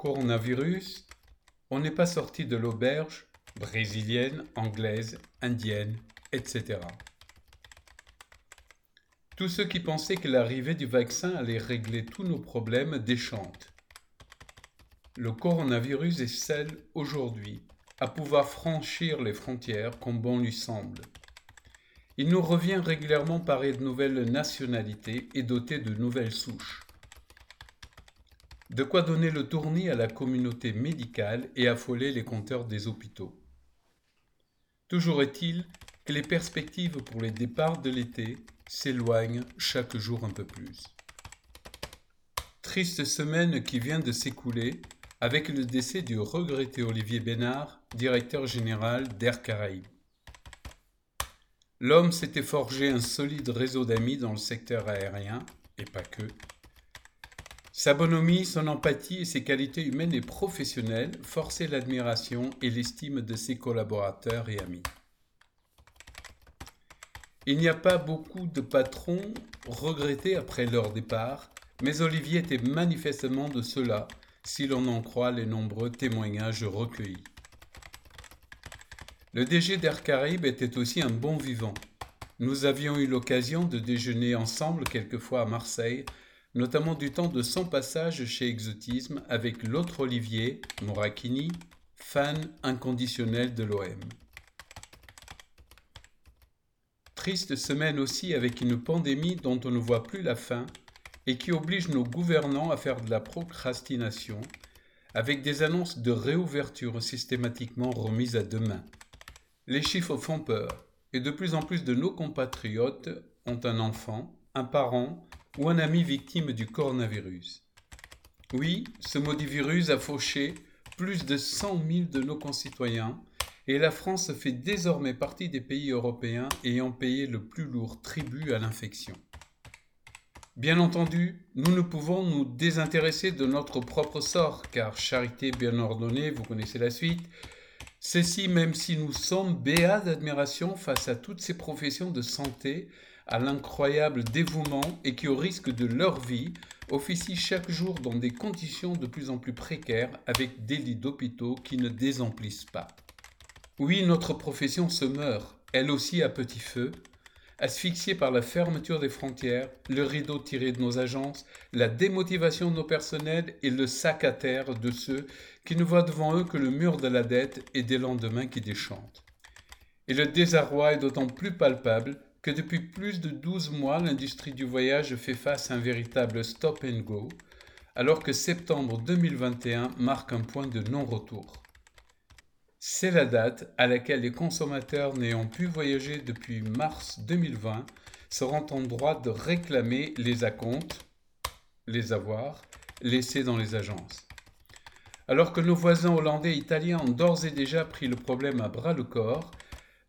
Coronavirus, on n'est pas sorti de l'auberge brésilienne, anglaise, indienne, etc. Tous ceux qui pensaient que l'arrivée du vaccin allait régler tous nos problèmes déchantent. Le coronavirus est seul aujourd'hui à pouvoir franchir les frontières comme bon lui semble. Il nous revient régulièrement parler de nouvelles nationalités et doter de nouvelles souches. De quoi donner le tournis à la communauté médicale et affoler les compteurs des hôpitaux. Toujours est-il que les perspectives pour les départs de l'été s'éloignent chaque jour un peu plus. Triste semaine qui vient de s'écouler avec le décès du regretté Olivier Bénard, directeur général d'Air Caraïbes. L'homme s'était forgé un solide réseau d'amis dans le secteur aérien, et pas que. Sa bonhomie, son empathie et ses qualités humaines et professionnelles forçaient l'admiration et l'estime de ses collaborateurs et amis. Il n'y a pas beaucoup de patrons regrettés après leur départ, mais Olivier était manifestement de ceux-là si l'on en croit les nombreux témoignages recueillis. Le DG d'Air Caraïbes était aussi un bon vivant. Nous avions eu l'occasion de déjeuner ensemble quelquefois à Marseille, notamment du temps de son passage chez Exotisme avec l'autre Olivier, Moracchini, fan inconditionnel de l'OM. Triste semaine aussi avec une pandémie dont on ne voit plus la fin et qui oblige nos gouvernants à faire de la procrastination, avec des annonces de réouverture systématiquement remises à demain. Les chiffres font peur, et de plus en plus de nos compatriotes ont un enfant, un parent ou un ami victime du coronavirus. Oui, ce maudit virus a fauché plus de 100 000 de nos concitoyens, et la France fait désormais partie des pays européens ayant payé le plus lourd tribut à l'infection. Bien entendu, nous ne pouvons nous désintéresser de notre propre sort, car charité bien ordonnée, vous connaissez la suite, ceci même si nous sommes béats d'admiration face à toutes ces professions de santé, à l'incroyable dévouement et qui, au risque de leur vie, officient chaque jour dans des conditions de plus en plus précaires avec des lits d'hôpitaux qui ne désemplissent pas. Oui, notre profession se meurt, elle aussi à petit feu, asphyxiée par la fermeture des frontières, le rideau tiré de nos agences, la démotivation de nos personnels et le sac à terre de ceux qui ne voient devant eux que le mur de la dette et des lendemains qui déchantent. Et le désarroi est d'autant plus palpable que depuis plus de 12 mois, l'industrie du voyage fait face à un véritable stop and go, alors que septembre 2021 marque un point de non-retour. C'est la date à laquelle les consommateurs n'ayant pu voyager depuis mars 2020 seront en droit de réclamer les acomptes, les avoirs, laissés dans les agences. Alors que nos voisins hollandais et italiens ont d'ores et déjà pris le problème à bras le corps,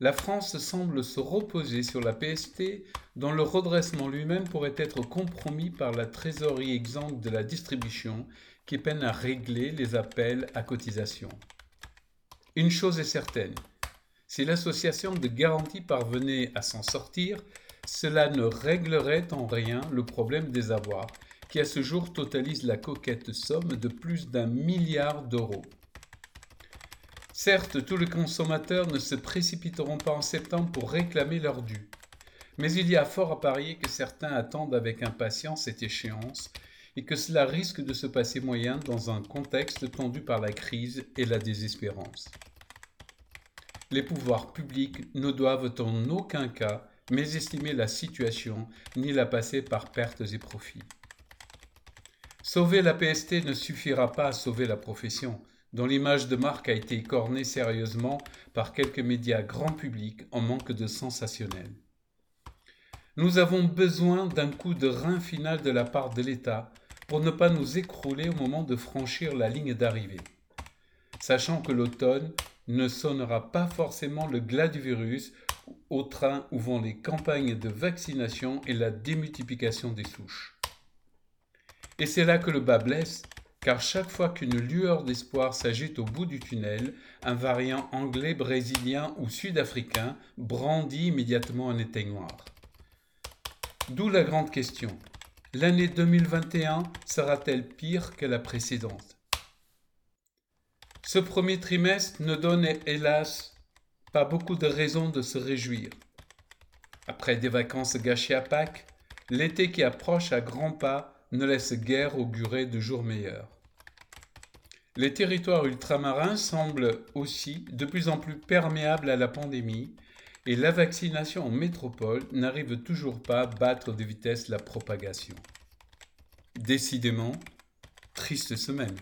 la France semble se reposer sur la PST dont le redressement lui-même pourrait être compromis par la trésorerie exempte de la distribution qui peine à régler les appels à cotisation. Une chose est certaine, si l'association de garantie parvenait à s'en sortir, cela ne réglerait en rien le problème des avoirs, qui à ce jour totalise la coquette somme de plus d'un milliard d'euros. Certes, tous les consommateurs ne se précipiteront pas en septembre pour réclamer leur dû, mais il y a fort à parier que certains attendent avec impatience cette échéance et que cela risque de se passer moyen dans un contexte tendu par la crise et la désespérance. Les pouvoirs publics ne doivent en aucun cas mésestimer la situation ni la passer par pertes et profits. Sauver la PST ne suffira pas à sauver la profession, dont l'image de marque a été écornée sérieusement par quelques médias grand public en manque de sensationnel. Nous avons besoin d'un coup de rein final de la part de l'État pour ne pas nous écrouler au moment de franchir la ligne d'arrivée. Sachant que l'automne ne sonnera pas forcément le glas du virus au train où vont les campagnes de vaccination et la démultiplication des souches. Et c'est là que le bas blesse, car chaque fois qu'une lueur d'espoir s'agite au bout du tunnel, un variant anglais, brésilien ou sud-africain brandit immédiatement un éteignoir. D'où la grande question. L'année 2021 sera-t-elle pire que la précédente? Ce premier trimestre ne donne hélas pas beaucoup de raisons de se réjouir. Après des vacances gâchées à Pâques, l'été qui approche à grands pas ne laisse guère augurer de jours meilleurs. Les territoires ultramarins semblent aussi de plus en plus perméables à la pandémie et la vaccination en métropole n'arrive toujours pas à battre de vitesse la propagation. Décidément, triste semaine.